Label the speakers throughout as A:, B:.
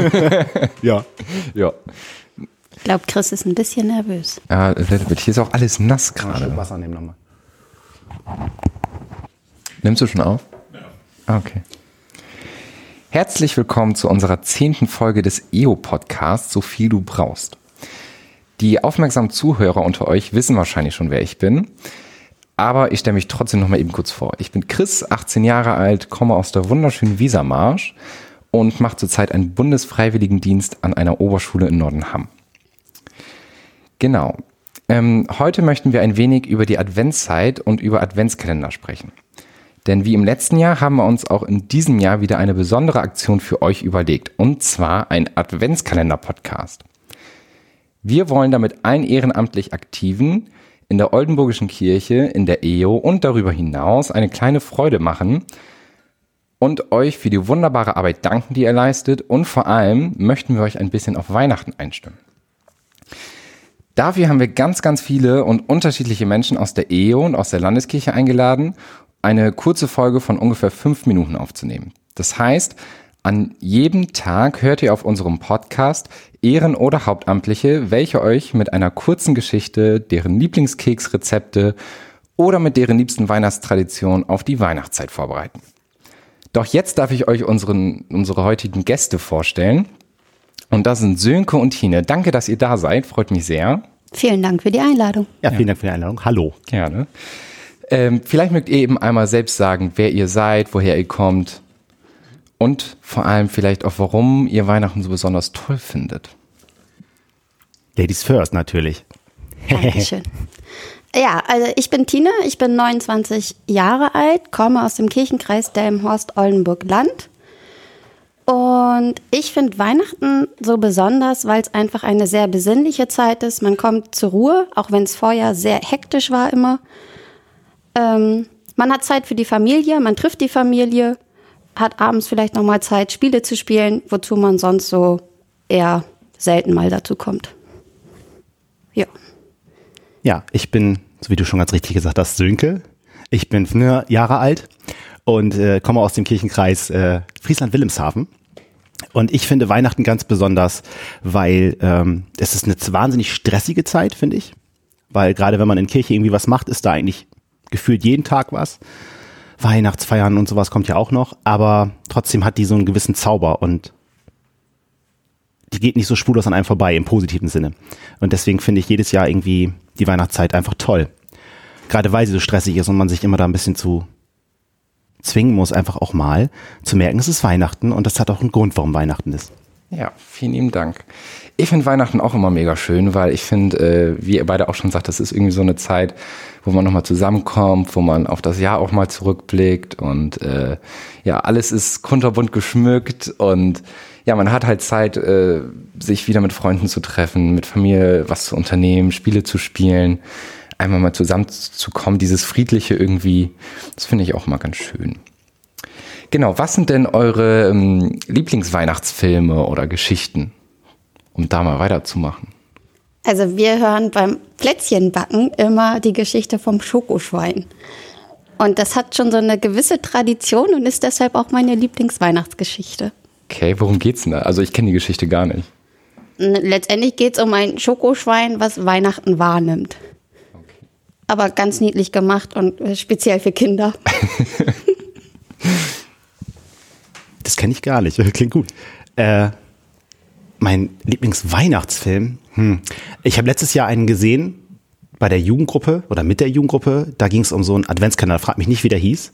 A: ja.
B: Ja.
C: Ich glaube, Chris ist ein bisschen nervös.
B: Ja, hier ist auch alles nass gerade.
A: Wasser nehmen nochmal.
B: Nimmst du schon auf? Ja. Okay. Herzlich willkommen zu unserer zehnten Folge des EO-Podcasts, so viel du brauchst. Die aufmerksamen Zuhörer unter euch wissen wahrscheinlich schon, wer ich bin. Aber ich stelle mich trotzdem noch mal eben kurz vor. Ich bin Chris, 18 Jahre alt, komme aus der wunderschönen Wiesermarsch und mache zurzeit einen Bundesfreiwilligendienst an einer Oberschule in Nordenham. Genau. Ähm, heute möchten wir ein wenig über die Adventszeit und über Adventskalender sprechen. Denn wie im letzten Jahr haben wir uns auch in diesem Jahr wieder eine besondere Aktion für euch überlegt. Und zwar ein Adventskalender-Podcast. Wir wollen damit allen ehrenamtlich Aktiven in der Oldenburgischen Kirche, in der EO und darüber hinaus eine kleine Freude machen und euch für die wunderbare Arbeit danken, die ihr leistet. Und vor allem möchten wir euch ein bisschen auf Weihnachten einstimmen. Dafür haben wir ganz, ganz viele und unterschiedliche Menschen aus der EO und aus der Landeskirche eingeladen, eine kurze Folge von ungefähr fünf Minuten aufzunehmen. Das heißt, an jedem Tag hört ihr auf unserem Podcast Ehren- oder Hauptamtliche, welche euch mit einer kurzen Geschichte, deren Lieblingskeksrezepte oder mit deren liebsten Weihnachtstradition auf die Weihnachtszeit vorbereiten. Doch jetzt darf ich euch unseren, unsere heutigen Gäste vorstellen. Und das sind Sönke und Tine. Danke, dass ihr da seid. Freut mich sehr.
C: Vielen Dank für die Einladung.
A: Ja, vielen Dank für die Einladung. Hallo.
B: Gerne. Ähm, vielleicht mögt ihr eben einmal selbst sagen, wer ihr seid, woher ihr kommt und vor allem vielleicht auch, warum ihr Weihnachten so besonders toll findet.
A: Ladies first, natürlich.
C: Dankeschön. Ja, also ich bin Tine, ich bin 29 Jahre alt, komme aus dem Kirchenkreis Delmenhorst-Oldenburg-Land. Und ich finde Weihnachten so besonders, weil es einfach eine sehr besinnliche Zeit ist. Man kommt zur Ruhe, auch wenn es vorher sehr hektisch war immer. Ähm, man hat Zeit für die Familie, man trifft die Familie, hat abends vielleicht nochmal Zeit, Spiele zu spielen, wozu man sonst so eher selten mal dazu kommt. Ja.
A: Ja, ich bin, so wie du schon ganz richtig gesagt hast, Sönke. Ich bin vier Jahre alt und äh, komme aus dem Kirchenkreis äh, Friesland-Wilhelmshaven. Und ich finde Weihnachten ganz besonders, weil ähm, es ist eine wahnsinnig stressige Zeit, finde ich. Weil gerade wenn man in Kirche irgendwie was macht, ist da eigentlich gefühlt jeden Tag was. Weihnachtsfeiern und sowas kommt ja auch noch, aber trotzdem hat die so einen gewissen Zauber und die geht nicht so spurlos an einem vorbei im positiven Sinne. Und deswegen finde ich jedes Jahr irgendwie die Weihnachtszeit einfach toll. Gerade weil sie so stressig ist und man sich immer da ein bisschen zu zwingen muss, einfach auch mal zu merken, es ist Weihnachten und das hat auch einen Grund, warum Weihnachten ist.
B: Ja, vielen lieben Dank. Ich finde Weihnachten auch immer mega schön, weil ich finde, äh, wie ihr beide auch schon sagt, das ist irgendwie so eine Zeit, wo man nochmal zusammenkommt, wo man auf das Jahr auch mal zurückblickt und äh, ja, alles ist kunterbunt geschmückt und ja, man hat halt Zeit, äh, sich wieder mit Freunden zu treffen, mit Familie was zu unternehmen, Spiele zu spielen, einmal mal zusammenzukommen, dieses Friedliche irgendwie, das finde ich auch mal ganz schön. Genau, was sind denn eure ähm, Lieblingsweihnachtsfilme oder Geschichten, um da mal weiterzumachen?
C: Also wir hören beim Plätzchenbacken immer die Geschichte vom Schokoschwein. Und das hat schon so eine gewisse Tradition und ist deshalb auch meine Lieblingsweihnachtsgeschichte.
B: Okay, worum geht's denn da? Also ich kenne die Geschichte gar nicht.
C: Letztendlich geht es um ein Schokoschwein, was Weihnachten wahrnimmt. Okay. Aber ganz niedlich gemacht und speziell für Kinder.
A: das kenne ich gar nicht. Klingt gut. Äh, mein Lieblingsweihnachtsfilm. Hm. Ich habe letztes Jahr einen gesehen bei der Jugendgruppe oder mit der Jugendgruppe. Da ging es um so einen Adventskalender. Frag mich nicht, wie der hieß.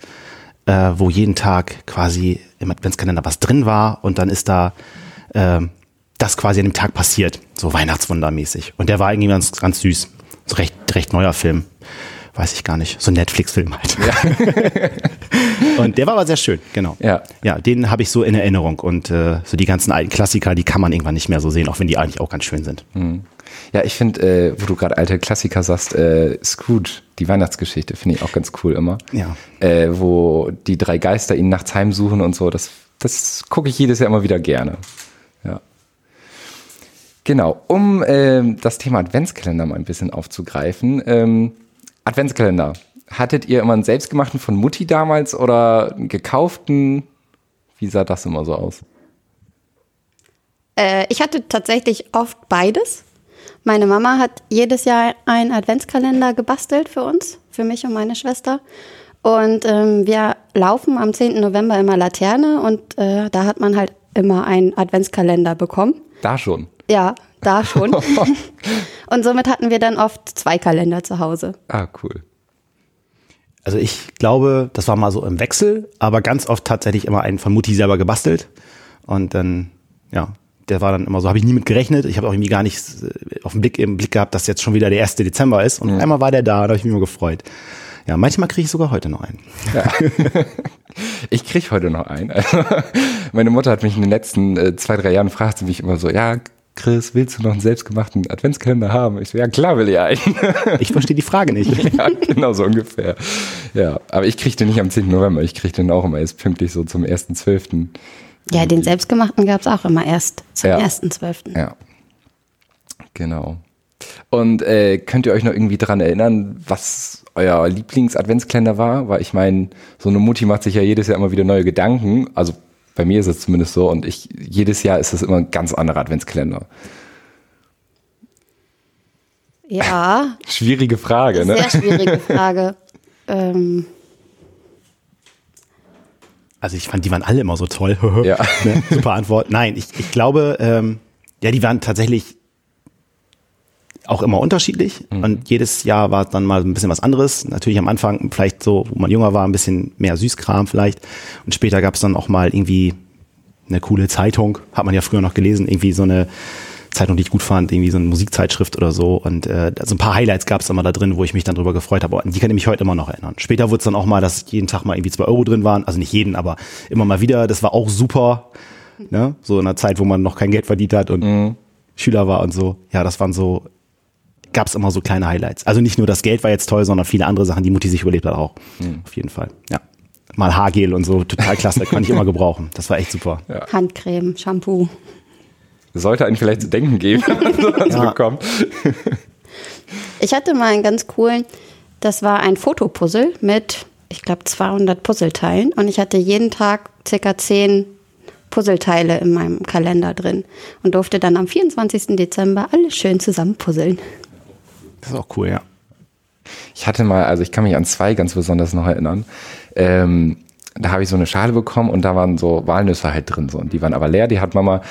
A: Äh, wo jeden Tag quasi im Adventskalender was drin war und dann ist da äh, das quasi an dem Tag passiert. So Weihnachtswundermäßig. Und der war irgendwie ganz, ganz süß. So recht, recht neuer Film weiß ich gar nicht, so ein Netflix-Film halt. Ja. und der war aber sehr schön, genau.
B: Ja,
A: ja den habe ich so in Erinnerung und äh, so die ganzen alten Klassiker, die kann man irgendwann nicht mehr so sehen, auch wenn die eigentlich auch ganz schön sind.
B: Mhm. Ja, ich finde, äh, wo du gerade alte Klassiker sagst, äh, Scrooge, die Weihnachtsgeschichte, finde ich auch ganz cool immer.
A: Ja.
B: Äh, wo die drei Geister ihn nachts heimsuchen und so, das, das gucke ich jedes Jahr immer wieder gerne. Ja. Genau, um äh, das Thema Adventskalender mal ein bisschen aufzugreifen. Ähm, Adventskalender. Hattet ihr immer einen selbstgemachten von Mutti damals oder einen gekauften? Wie sah das immer so aus?
C: Äh, ich hatte tatsächlich oft beides. Meine Mama hat jedes Jahr einen Adventskalender gebastelt für uns, für mich und meine Schwester. Und ähm, wir laufen am 10. November immer Laterne und äh, da hat man halt immer einen Adventskalender bekommen.
B: Da schon.
C: Ja, da schon. und somit hatten wir dann oft zwei Kalender zu Hause.
B: Ah, cool.
A: Also ich glaube, das war mal so im Wechsel, aber ganz oft tatsächlich immer einen von Mutti selber gebastelt. Und dann, ja, der war dann immer so, habe ich nie mit gerechnet. Ich habe auch irgendwie gar nicht äh, auf den Blick im Blick gehabt, dass jetzt schon wieder der 1. Dezember ist. Und einmal war der da, da habe ich mich immer gefreut. Ja, manchmal kriege ich sogar heute noch einen.
B: Ja. Ich krieg heute noch einen. Also, meine Mutter hat mich in den letzten äh, zwei, drei Jahren fragt sie mich immer so, ja, Chris, willst du noch einen selbstgemachten Adventskalender haben? Ich so, ja klar will ich einen.
A: Ich verstehe die Frage nicht.
B: ja, genau so ungefähr. Ja, aber ich krieg den nicht am 10. November, ich krieg den auch immer erst pünktlich so zum 1.12.
C: Ja, den selbstgemachten gab es auch immer erst zum
B: Ja.
C: 1.12.
B: Ja. Genau. Und äh, könnt ihr euch noch irgendwie dran erinnern, was euer Lieblings-Adventskalender war? Weil ich meine, so eine Mutti macht sich ja jedes Jahr immer wieder neue Gedanken. Also bei mir ist es zumindest so. Und ich jedes Jahr ist es immer ein ganz anderer Adventskalender.
C: Ja,
B: Schwierige Frage, ne?
C: sehr schwierige Frage. ähm,
A: Also ich fand, die waren alle immer so toll.
B: Ja.
A: ne? Super Antwort. Nein, ich, ich glaube, ähm, ja, die waren tatsächlich auch immer unterschiedlich und jedes Jahr war dann mal ein bisschen was anderes. Natürlich am Anfang vielleicht so, wo man jünger war, ein bisschen mehr Süßkram vielleicht und später gab es dann auch mal irgendwie eine coole Zeitung, hat man ja früher noch gelesen, irgendwie so eine Zeitung, die ich gut fand, irgendwie so eine Musikzeitschrift oder so und äh, so ein paar Highlights gab es immer da drin, wo ich mich dann drüber gefreut habe. Und die kann ich mich heute immer noch erinnern. Später wurde es dann auch mal, dass jeden Tag mal irgendwie zwei Euro drin waren, also nicht jeden, aber immer mal wieder. Das war auch super, ne? so in einer Zeit, wo man noch kein Geld verdient hat und Schüler war und so. Ja, das waren so, gab es immer so kleine Highlights. Also nicht nur das Geld war jetzt toll, sondern viele andere Sachen, die Mutti sich überlebt hat auch. Auf jeden Fall. Ja. Mal Haargel und so, total klasse, kann ich immer gebrauchen. Das war echt super.
C: Handcreme, Shampoo.
B: Sollte einen vielleicht zu denken geben, wenn man sowas
A: Ja.
B: bekommt.
C: Ich hatte mal einen ganz coolen, das war ein Fotopuzzle mit, ich glaube, 200 Puzzleteilen und ich hatte jeden Tag circa 10 Puzzleteile in meinem Kalender drin und durfte dann am 24. Dezember alles schön zusammen puzzeln.
A: Das ist auch cool, ja.
B: Ich hatte mal, also ich kann mich an zwei ganz besonders noch erinnern. Ähm, da habe ich so eine Schale bekommen und da waren so Walnüsse halt drin. So. Und die waren aber leer. Die hat Mama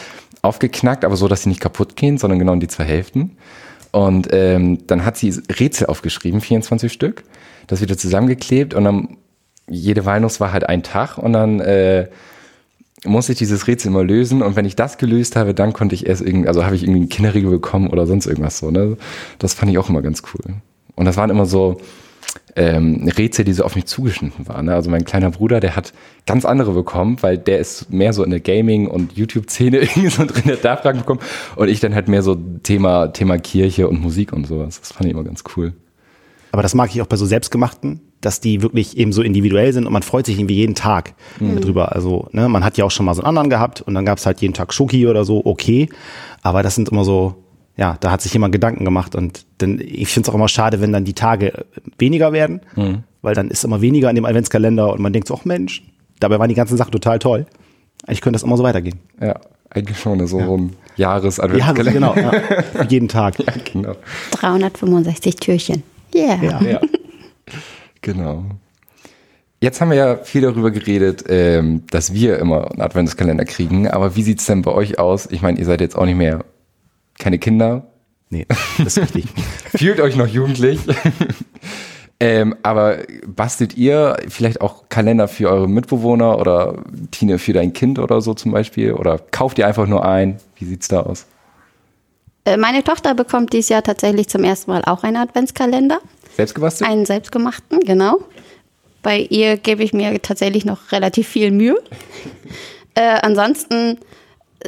B: aufgeknackt, aber so, dass sie nicht kaputt gehen, sondern genau in die zwei Hälften. Und ähm, dann hat sie Rätsel aufgeschrieben, 24 Stück, das wieder zusammengeklebt und dann jede Walnuss war halt ein Tag und dann äh, musste ich dieses Rätsel immer lösen und wenn ich das gelöst habe, dann konnte ich erst irgendwie, also habe ich irgendwie einen Kinderriegel bekommen oder sonst irgendwas so. Ne? Das fand ich auch immer ganz cool. Und das waren immer so ähm, Rätsel, die so auf mich zugeschnitten waren. Ne? Also mein kleiner Bruder, der hat ganz andere bekommen, weil der ist mehr so in der Gaming- und YouTube-Szene irgendwie so drin, der hat da Fragen bekommen. Und ich dann halt mehr so Thema, Thema Kirche und Musik und sowas. Das fand ich immer ganz cool.
A: Aber das mag ich auch bei so selbstgemachten, dass die wirklich eben so individuell sind und man freut sich irgendwie jeden Tag drüber. Also, ne, man hat ja auch schon mal so einen anderen gehabt und dann gab es halt jeden Tag Schoki oder so, okay. Aber das sind immer so, ja, da hat sich jemand Gedanken gemacht und dann, ich finde es auch immer schade, wenn dann die Tage weniger werden, weil dann ist immer weniger in dem Adventskalender und man denkt so, ach Mensch, dabei waren die ganzen Sachen total toll. Eigentlich könnte das immer so weitergehen.
B: Ja, eigentlich schon so ein jahres
A: Ja, genau, ja, jeden Tag.
B: Ja, genau.
C: 365 Türchen. Yeah.
A: Ja.
B: Ja. genau. Jetzt haben wir ja viel darüber geredet, ähm, dass wir immer einen Adventskalender kriegen. Aber wie sieht's denn bei euch aus? Ich meine, ihr seid jetzt auch nicht mehr keine Kinder.
A: Nee, das ist richtig.
B: Fühlt euch noch jugendlich. ähm, aber bastelt ihr vielleicht auch Kalender für eure Mitbewohner oder Tine für dein Kind oder so zum Beispiel? Oder kauft ihr einfach nur ein? Wie sieht's da aus?
C: Äh, Meine Tochter bekommt dieses Jahr tatsächlich zum ersten Mal auch einen Adventskalender.
B: Selbst gebastelt?
C: Einen selbstgemachten, genau. Bei ihr gebe ich mir tatsächlich noch relativ viel Mühe. Äh, ansonsten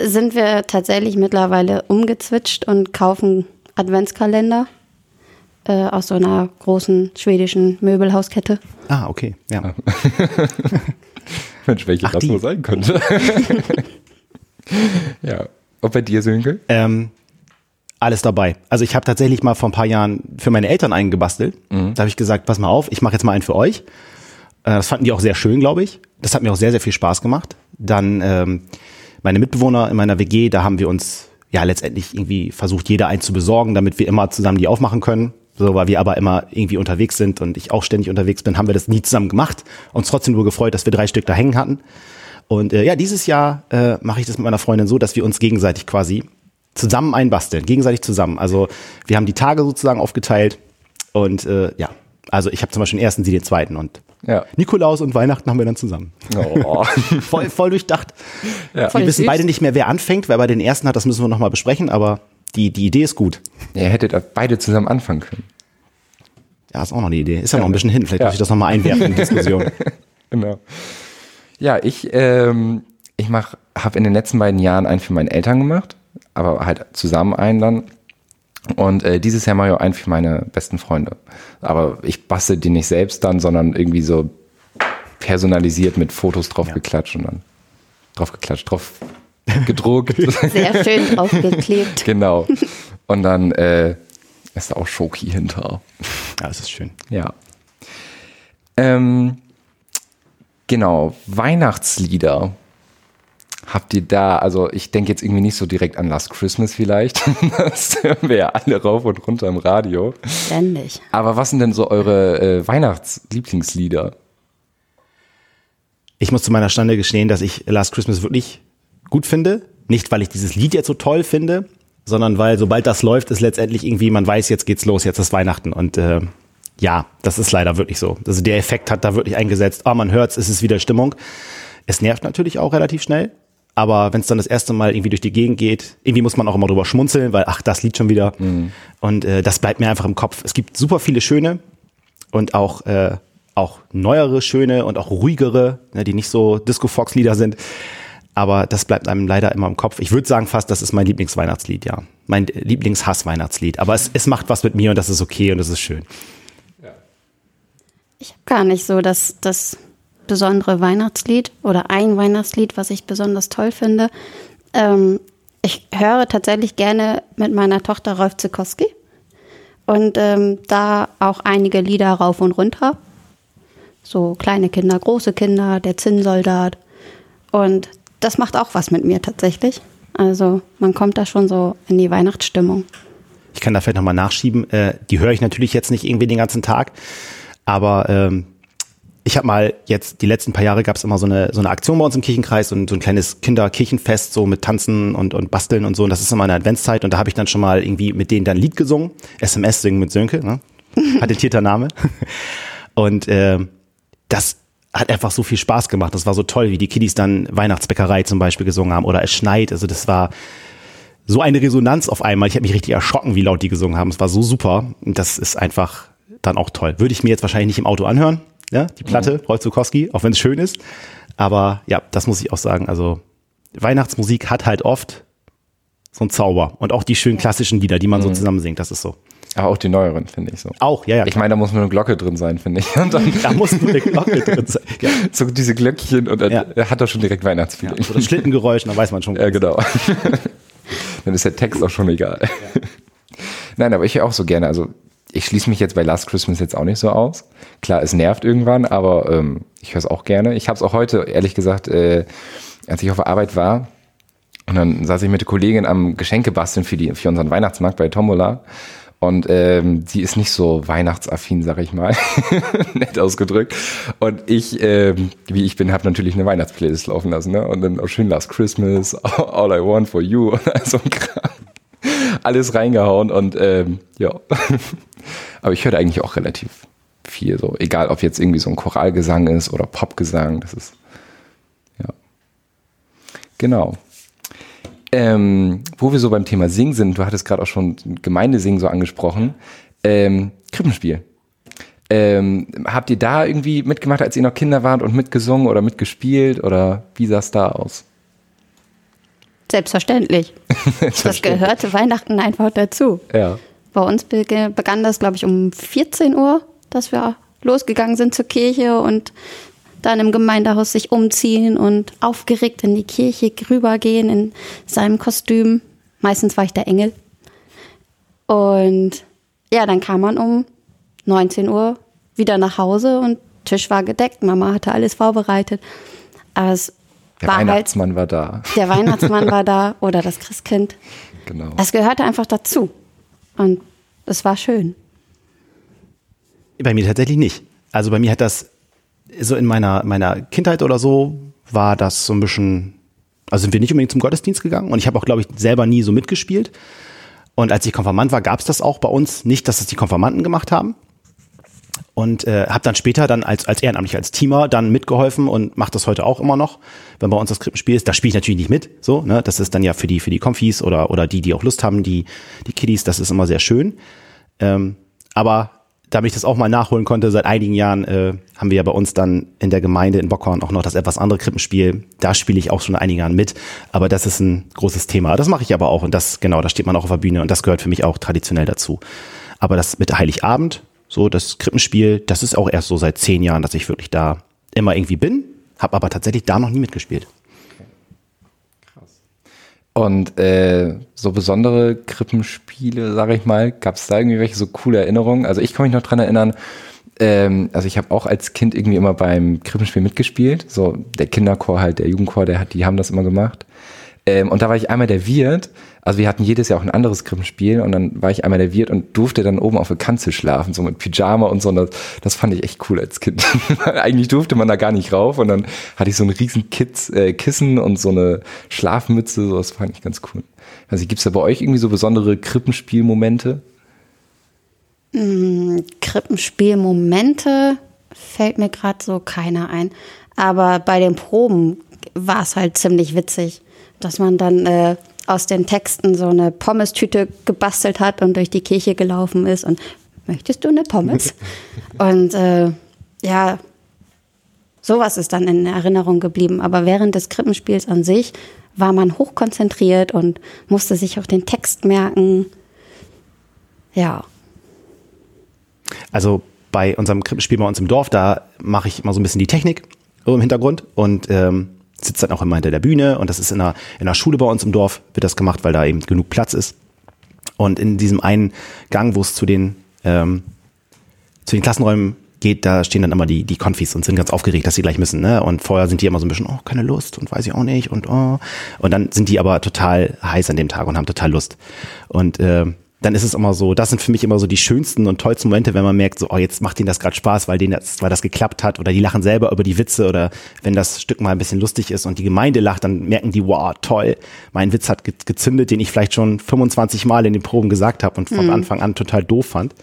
C: sind wir tatsächlich mittlerweile umgezwitscht und kaufen Adventskalender äh, aus so einer großen schwedischen Möbelhauskette.
A: Ah, okay, ja.
B: Mensch, welche
A: Ach,
B: das
A: die.
B: nur sein könnte. ja. Und bei dir, Sönke?
A: Ähm, alles dabei. Also ich habe tatsächlich mal vor ein paar Jahren für meine Eltern einen gebastelt. Da habe ich gesagt, pass mal auf, ich mache jetzt mal einen für euch. Äh, das fanden die auch sehr schön, glaube ich. Das hat mir auch sehr, sehr viel Spaß gemacht. Dann ähm, meine Mitbewohner in meiner WG, da haben wir uns ja letztendlich irgendwie versucht, jeder einen zu besorgen, damit wir immer zusammen die aufmachen können. So, weil wir aber immer irgendwie unterwegs sind und ich auch ständig unterwegs bin, haben wir das nie zusammen gemacht. Uns trotzdem nur gefreut, dass wir drei Stück da hängen hatten. Und äh, ja, dieses Jahr äh, mache ich das mit meiner Freundin so, dass wir uns gegenseitig quasi zusammen einbasteln, gegenseitig zusammen. Also wir haben die Tage sozusagen aufgeteilt und äh, ja, also ich habe zum Beispiel den ersten, sie den zweiten und
B: Ja.
A: Nikolaus und Weihnachten haben wir dann zusammen.
B: Oh.
A: Voll, voll durchdacht.
B: Ja.
A: Wir wissen beide nicht mehr, wer anfängt, wer bei den ersten hat, das müssen wir nochmal besprechen, aber die, die Idee ist gut.
B: Ihr hättet beide zusammen anfangen können.
A: Ja, ist auch noch eine Idee. Ist ja, noch ein bisschen hin. Vielleicht
B: Ja.
A: muss ich das nochmal einwerfen in die Diskussion.
B: Genau. Ja, ich, ähm, ich mach, habe in den letzten beiden Jahren einen für meine Eltern gemacht, aber halt zusammen einen dann. Und äh, dieses Jahr mache ich auch einen für meine besten Freunde. Aber ich bastel den nicht selbst dann, sondern irgendwie so personalisiert mit Fotos drauf
A: Ja.
B: geklatscht und dann drauf geklatscht, drauf gedruckt.
C: Sehr schön draufgeklebt.
B: genau. Und dann äh, ist da auch Schoki hinter.
A: Ja, das ist schön.
B: Ja. Ähm, genau, Weihnachtslieder. Habt ihr da, also ich denke jetzt irgendwie nicht so direkt an Last Christmas vielleicht. Das hören wir ja alle rauf und runter im Radio.
C: Ständig.
B: Aber was sind denn so eure äh, Weihnachtslieblingslieder?
A: Ich muss zu meiner Stande gestehen, dass ich Last Christmas wirklich gut finde. Nicht, weil ich dieses Lied jetzt so toll finde, sondern weil sobald das läuft, ist letztendlich irgendwie, man weiß, jetzt geht's los, jetzt ist Weihnachten. Und äh, ja, das ist leider wirklich so. Also der Effekt hat da wirklich eingesetzt. Ah, man hört's, es ist wieder Stimmung. Es nervt natürlich auch relativ schnell. Aber wenn es dann das erste Mal irgendwie durch die Gegend geht, irgendwie muss man auch immer drüber schmunzeln, weil ach, das Lied schon wieder. Und äh, das bleibt mir einfach im Kopf. Es gibt super viele schöne und auch, äh, auch neuere, schöne und auch ruhigere, ne, die nicht so Disco-Fox-Lieder sind. Aber das bleibt einem leider immer im Kopf. Ich würde sagen fast, das ist mein Lieblingsweihnachtslied, ja. Mein Lieblingshass-Weihnachtslied. Aber es, es macht was mit mir und das ist okay und das ist schön.
C: Ich habe gar nicht so das, das besondere Weihnachtslied oder ein Weihnachtslied, was ich besonders toll finde. Ähm, ich höre tatsächlich gerne mit meiner Tochter Rolf Zukowski und ähm, da auch einige Lieder rauf und runter. So kleine Kinder, große Kinder, der Zinnsoldat. Und das macht auch was mit mir tatsächlich. Also man kommt da schon so in die Weihnachtsstimmung.
A: Ich kann da vielleicht nochmal nachschieben. Äh, die höre ich natürlich jetzt nicht irgendwie den ganzen Tag. Aber ähm, ich habe mal jetzt, die letzten paar Jahre gab es immer so eine, so eine Aktion bei uns im Kirchenkreis und so ein kleines Kinderkirchenfest, so mit Tanzen und, und Basteln und so. Und das ist immer eine Adventszeit. Und da habe ich dann schon mal irgendwie mit denen dann ein Lied gesungen. SMS singen mit Sönke, ne? patentierter Name. Und ähm, das hat einfach so viel Spaß gemacht. Das war so toll, wie die Kiddies dann Weihnachtsbäckerei zum Beispiel gesungen haben oder es schneit. Also das war so eine Resonanz auf einmal. Ich habe mich richtig erschrocken, wie laut die gesungen haben. Es war so super. Und das ist einfach dann auch toll. Würde ich mir jetzt wahrscheinlich nicht im Auto anhören, ja, die Platte, Rolf Zukowski, auch wenn es schön ist. Aber ja, das muss ich auch sagen. Also Weihnachtsmusik hat halt oft so einen Zauber. Und auch die schönen klassischen Lieder, die man so zusammen singt, das ist so.
B: Aber auch die neueren, finde ich so.
A: Auch, ja, ja.
B: Ich meine, da muss nur eine Glocke drin sein, finde ich.
A: Da muss nur eine Glocke drin sein. Ja.
B: so diese Glöckchen und dann
A: Ja.
B: er hat er schon direkt Weihnachtsfeeling.
A: So das Schlittengeräusch, dann weiß man schon.
B: Ja, genau. Dann ist der Text auch schon egal. Nein, aber ich höre auch so gerne. Also ich schließe mich jetzt bei Last Christmas jetzt auch nicht so aus. Klar, es nervt irgendwann, aber ähm, ich höre es auch gerne. Ich habe es auch heute, ehrlich gesagt, äh, als ich auf der Arbeit war, und dann saß ich mit der Kollegin am Geschenke basteln für, die, für unseren Weihnachtsmarkt bei Tombola. Und ähm, sie ist nicht so weihnachtsaffin, sag ich mal. Nett ausgedrückt. Und ich, ähm, wie ich bin, habe natürlich eine Weihnachtsplaylist laufen lassen. Ne? Und dann auch schön Last Christmas, All I Want for You und all so ein Kram. Alles reingehauen und ähm, ja. Aber ich höre eigentlich auch relativ viel so. Egal, ob jetzt irgendwie so ein Choralgesang ist oder Popgesang. Das ist, ja. Genau. Ähm, wo wir so beim Thema Singen sind, du hattest gerade auch schon Gemeindesingen so angesprochen. Ähm, Krippenspiel. Ähm, habt ihr da irgendwie mitgemacht, als ihr noch Kinder wart und mitgesungen oder mitgespielt oder wie sah es da aus?
C: Selbstverständlich. Das gehörte Weihnachten einfach dazu.
B: Ja.
C: Bei uns begann das, glaube ich, um 14 Uhr, dass wir losgegangen sind zur Kirche und dann im Gemeindehaus sich umziehen und aufgeregt in die Kirche rübergehen in seinem Kostüm. Meistens war ich der Engel. Und ja, dann kam man um 19 Uhr wieder nach Hause und Tisch war gedeckt. Mama hatte alles vorbereitet. Aber es
B: Der
C: war halt,
B: Weihnachtsmann war da.
C: der Weihnachtsmann war da oder das Christkind.
B: Genau.
C: Es gehörte einfach dazu. Und es war schön.
A: Bei mir tatsächlich nicht. Also bei mir hat das so in meiner, meiner Kindheit oder so war das so ein bisschen, also sind wir nicht unbedingt zum Gottesdienst gegangen und ich habe auch, glaube ich, selber nie so mitgespielt. Und als ich Konfirmand war, gab es das auch bei uns nicht, dass es die Konfirmanden gemacht haben. Und äh, habe dann später dann als, als ehrenamtlich, als Teamer dann mitgeholfen und mache das heute auch immer noch, wenn bei uns das Krippenspiel ist. Da spiele ich natürlich nicht mit, so, ne? Das ist dann ja für die, für die Konfis oder, oder die, die auch Lust haben, die, die Kiddies, das ist immer sehr schön. Ähm, aber damit ich das auch mal nachholen konnte, seit einigen Jahren äh, haben wir ja bei uns dann in der Gemeinde in Bockhorn auch noch das etwas andere Krippenspiel. Da spiele ich auch schon einigen Jahren mit, aber das ist ein großes Thema. Das mache ich aber auch und das, genau, da steht man auch auf der Bühne und das gehört für mich auch traditionell dazu. Aber das mit Heiligabend, so das Krippenspiel, das ist auch erst so seit zehn Jahren, dass ich wirklich da immer irgendwie bin, habe aber tatsächlich da noch nie mitgespielt.
B: Und äh, so besondere Krippenspiele, sage ich mal, gab es da irgendwie welche so coole Erinnerungen? Also ich kann mich noch dran erinnern, ähm, also ich habe auch als Kind irgendwie immer beim Krippenspiel mitgespielt. So der Kinderchor halt, der Jugendchor, der hat, die haben das immer gemacht. Ähm, und da war ich einmal der Wirt. Also wir hatten jedes Jahr auch ein anderes Krippenspiel und dann war ich einmal der Wirt und durfte dann oben auf der Kanzel schlafen, so mit Pyjama und so. Und das, das fand ich echt cool als Kind. Eigentlich durfte man da gar nicht rauf und dann hatte ich so ein riesen Kids, äh, Kissen und so eine Schlafmütze. So, das fand ich ganz cool. Also gibt's da bei euch irgendwie so besondere Krippenspielmomente?
C: Krippenspielmomente fällt mir gerade so keiner ein. Aber bei den Proben war es halt ziemlich witzig, dass man dann äh, aus den Texten so eine Pommes-Tüte gebastelt hat und durch die Kirche gelaufen ist und möchtest du eine Pommes? und äh, ja, sowas ist dann in Erinnerung geblieben. Aber während des Krippenspiels an sich war man hochkonzentriert und musste sich auch den Text merken. Ja.
A: Also bei unserem Krippenspiel bei uns im Dorf, da mache ich immer so ein bisschen die Technik im Hintergrund und ähm, sitzt dann auch immer hinter der Bühne und das ist in einer, in einer Schule bei uns im Dorf, wird das gemacht, weil da eben genug Platz ist. Und in diesem einen Gang, wo es zu den, ähm, zu den Klassenräumen geht, da stehen dann immer die, die Konfis und sind ganz aufgeregt, dass sie gleich müssen. Ne? Und vorher sind die immer so ein bisschen, oh, keine Lust und weiß ich auch nicht und oh. Und dann sind die aber total heiß an dem Tag und haben total Lust. Und äh, dann ist es immer so, das sind für mich immer so die schönsten und tollsten Momente, wenn man merkt, so, oh, jetzt macht ihnen das gerade Spaß, weil denen das, weil das geklappt hat oder die lachen selber über die Witze oder wenn das Stück mal ein bisschen lustig ist und die Gemeinde lacht, dann merken die, wow, toll, mein Witz hat gezündet, den ich vielleicht schon 25 Mal in den Proben gesagt habe und von Anfang an total doof fand.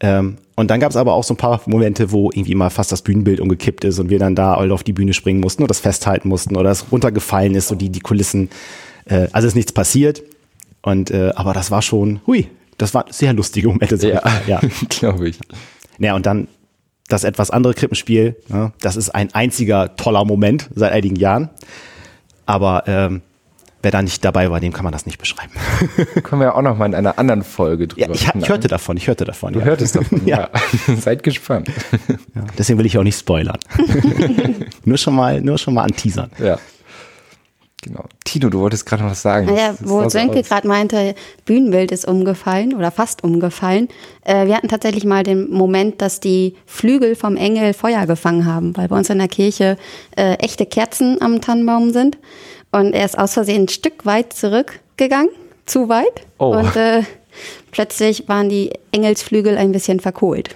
A: Ähm, und dann gab es aber auch so ein paar Momente, wo irgendwie mal fast das Bühnenbild umgekippt ist und wir dann da alle auf die Bühne springen mussten oder das festhalten mussten oder es runtergefallen ist, so die, die Kulissen. Äh, also ist nichts passiert. Und äh, aber das war schon, hui, das war sehr lustige Momente. ich mal, ja.
B: glaube ich.
A: Ja, und dann das etwas andere Krippenspiel, ne, das ist ein einziger toller Moment seit einigen Jahren. Aber ähm, wer da nicht dabei war, dem kann man das nicht beschreiben.
B: Können wir ja auch noch mal in einer anderen Folge drüber
A: Ja, ich, ich hörte davon, ich hörte davon.
B: Du
A: ja.
B: hörtest davon,
A: Ja.
B: ja. Seid gespannt.
A: Ja, deswegen will ich auch nicht spoilern. nur schon mal, nur schon mal anteasern.
B: Ja. Genau. Tino, du wolltest gerade noch was sagen.
C: Ja,
B: Das
C: wo
B: sah so
C: Sönke gerade meinte, Bühnenbild ist umgefallen oder fast umgefallen. Äh, wir hatten tatsächlich mal den Moment, dass die Flügel vom Engel Feuer gefangen haben, weil bei uns in der Kirche äh, echte Kerzen am Tannenbaum sind. Und er ist aus Versehen ein Stück weit zurückgegangen, zu weit.
B: Oh.
C: Und äh, plötzlich waren die Engelsflügel ein bisschen verkohlt.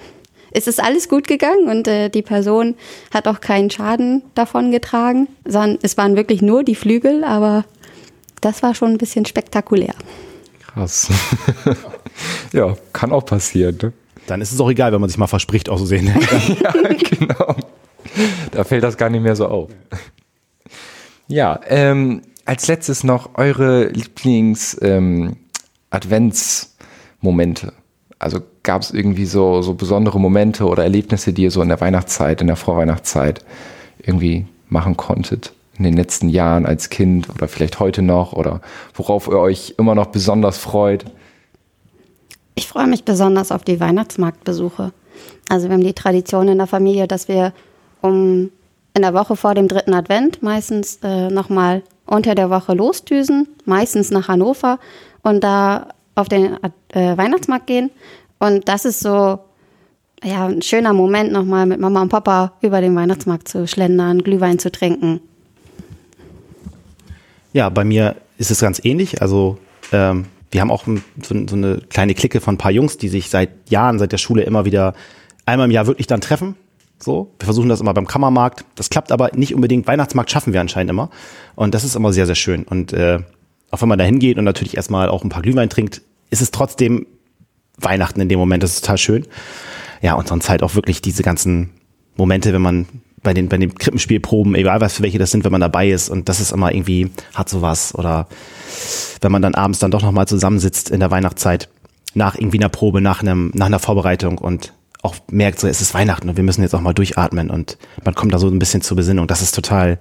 C: Es ist alles gut gegangen und äh, die Person hat auch keinen Schaden davon getragen, sondern es waren wirklich nur die Flügel, aber das war schon ein bisschen spektakulär.
B: Krass. ja, kann auch passieren. Ne?
A: Dann ist es auch egal, wenn man sich mal verspricht, auch so sehen.
B: ja, genau. Da fällt das gar nicht mehr so auf. Ja, ähm, als letztes noch eure Lieblings-Adventsmomente. also gab es irgendwie so, so besondere Momente oder Erlebnisse, die ihr so in der Weihnachtszeit, in der Vorweihnachtszeit irgendwie machen konntet? In den letzten Jahren als Kind oder vielleicht heute noch oder worauf ihr euch immer noch besonders freut?
C: Ich freue mich besonders auf die Weihnachtsmarktbesuche. Also wir haben die Tradition in der Familie, dass wir um in der Woche vor dem dritten Advent meistens äh, nochmal unter der Woche losdüsen, meistens nach Hannover und da auf den äh, Weihnachtsmarkt gehen. Und das ist so ja, ein schöner Moment, nochmal mit Mama und Papa über den Weihnachtsmarkt zu schlendern, Glühwein zu trinken.
A: Ja, bei mir ist es ganz ähnlich. Also ähm, wir haben auch so, so eine kleine Clique von ein paar Jungs, die sich seit Jahren, seit der Schule immer wieder einmal im Jahr wirklich dann treffen. So, wir versuchen das immer beim Kammermarkt. Das klappt aber nicht unbedingt. Weihnachtsmarkt schaffen wir anscheinend immer. Und das ist immer sehr, sehr schön. Und äh, auch wenn man da hingeht und natürlich erstmal auch ein paar Glühwein trinkt, ist es trotzdem Weihnachten in dem Moment. Das ist total schön. Ja, und sonst halt auch wirklich diese ganzen Momente, wenn man bei den, bei den Krippenspielproben, egal was für welche das sind, wenn man dabei ist und das ist immer irgendwie, hat sowas oder wenn man dann abends dann doch nochmal zusammensitzt in der Weihnachtszeit nach irgendwie einer Probe, nach einem, nach einer Vorbereitung und auch merkt, so es ist Weihnachten und wir müssen jetzt auch mal durchatmen und man kommt da so ein bisschen zur Besinnung. Das ist total,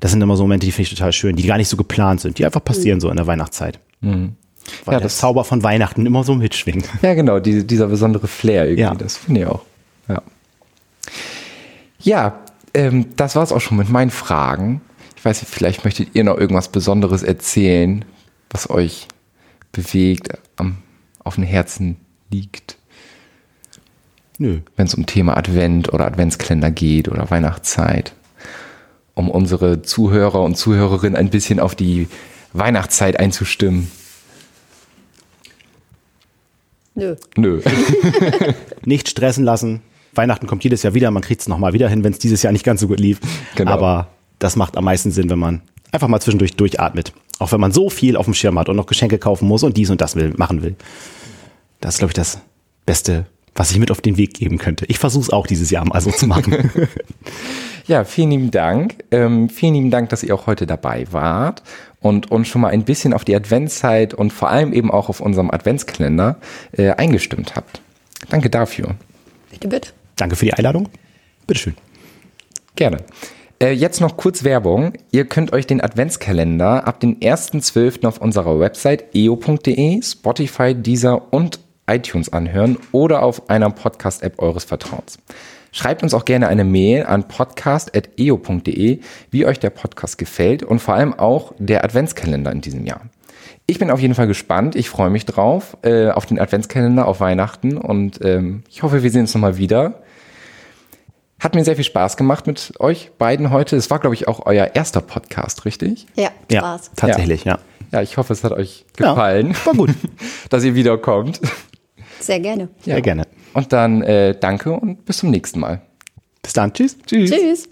A: das sind immer so Momente, die finde ich total schön, die gar nicht so geplant sind, die einfach passieren mhm. so in der Weihnachtszeit. Mhm. Weil ja, das Zauber von Weihnachten immer so mitschwingt.
B: Ja, genau, die, dieser besondere Flair irgendwie, ja. das finde ich auch. Ja, ja ähm, das war es auch schon mit meinen Fragen. Ich weiß nicht, vielleicht möchtet ihr noch irgendwas Besonderes erzählen, was euch bewegt, am, auf dem Herzen liegt. Nö. Wenn es um Thema Advent oder Adventskalender geht oder Weihnachtszeit. Um unsere Zuhörer und Zuhörerinnen ein bisschen auf die Weihnachtszeit einzustimmen.
C: Nö.
A: Nö. Nicht stressen lassen. Weihnachten kommt jedes Jahr wieder, man kriegt es nochmal wieder hin, wenn es dieses Jahr nicht ganz so gut lief. Genau. Aber das macht am meisten Sinn, wenn man einfach mal zwischendurch durchatmet. Auch wenn man so viel auf dem Schirm hat und noch Geschenke kaufen muss und dies und das will, machen will. Das ist, glaube ich, das Beste, was ich mit auf den Weg geben könnte. Ich versuche es auch dieses Jahr mal so zu machen.
B: ja, vielen lieben Dank. Ähm, vielen lieben Dank, dass ihr auch heute dabei wart und uns schon mal ein bisschen auf die Adventszeit und vor allem eben auch auf unserem Adventskalender äh, eingestimmt habt. Danke dafür.
C: Bitte, bitte.
A: Danke für die Einladung. Bitteschön.
B: Gerne. Äh, jetzt noch kurz Werbung. Ihr könnt euch den Adventskalender ab dem 1.12. auf unserer Website eo.de, Spotify, Deezer und iTunes anhören oder auf einer Podcast-App eures Vertrauens. Schreibt uns auch gerne eine Mail an podcast.eo.de, wie euch der Podcast gefällt und vor allem auch der Adventskalender in diesem Jahr. Ich bin auf jeden Fall gespannt. Ich freue mich drauf, äh, auf den Adventskalender, auf Weihnachten und ähm, ich hoffe, wir sehen uns nochmal wieder. Hat mir sehr viel Spaß gemacht mit euch beiden heute. Es war, glaube ich, auch euer erster Podcast, richtig?
C: Ja,
A: ja Spaß. Tatsächlich, ja.
B: ja. Ja, ich hoffe, es hat euch gefallen. Ja,
A: war gut.
B: dass ihr wiederkommt.
C: Sehr gerne.
A: Ja. Sehr gerne.
B: Und dann äh, danke und bis zum nächsten Mal.
A: Bis dann. Tschüss.
C: Tschüss. Tschüss.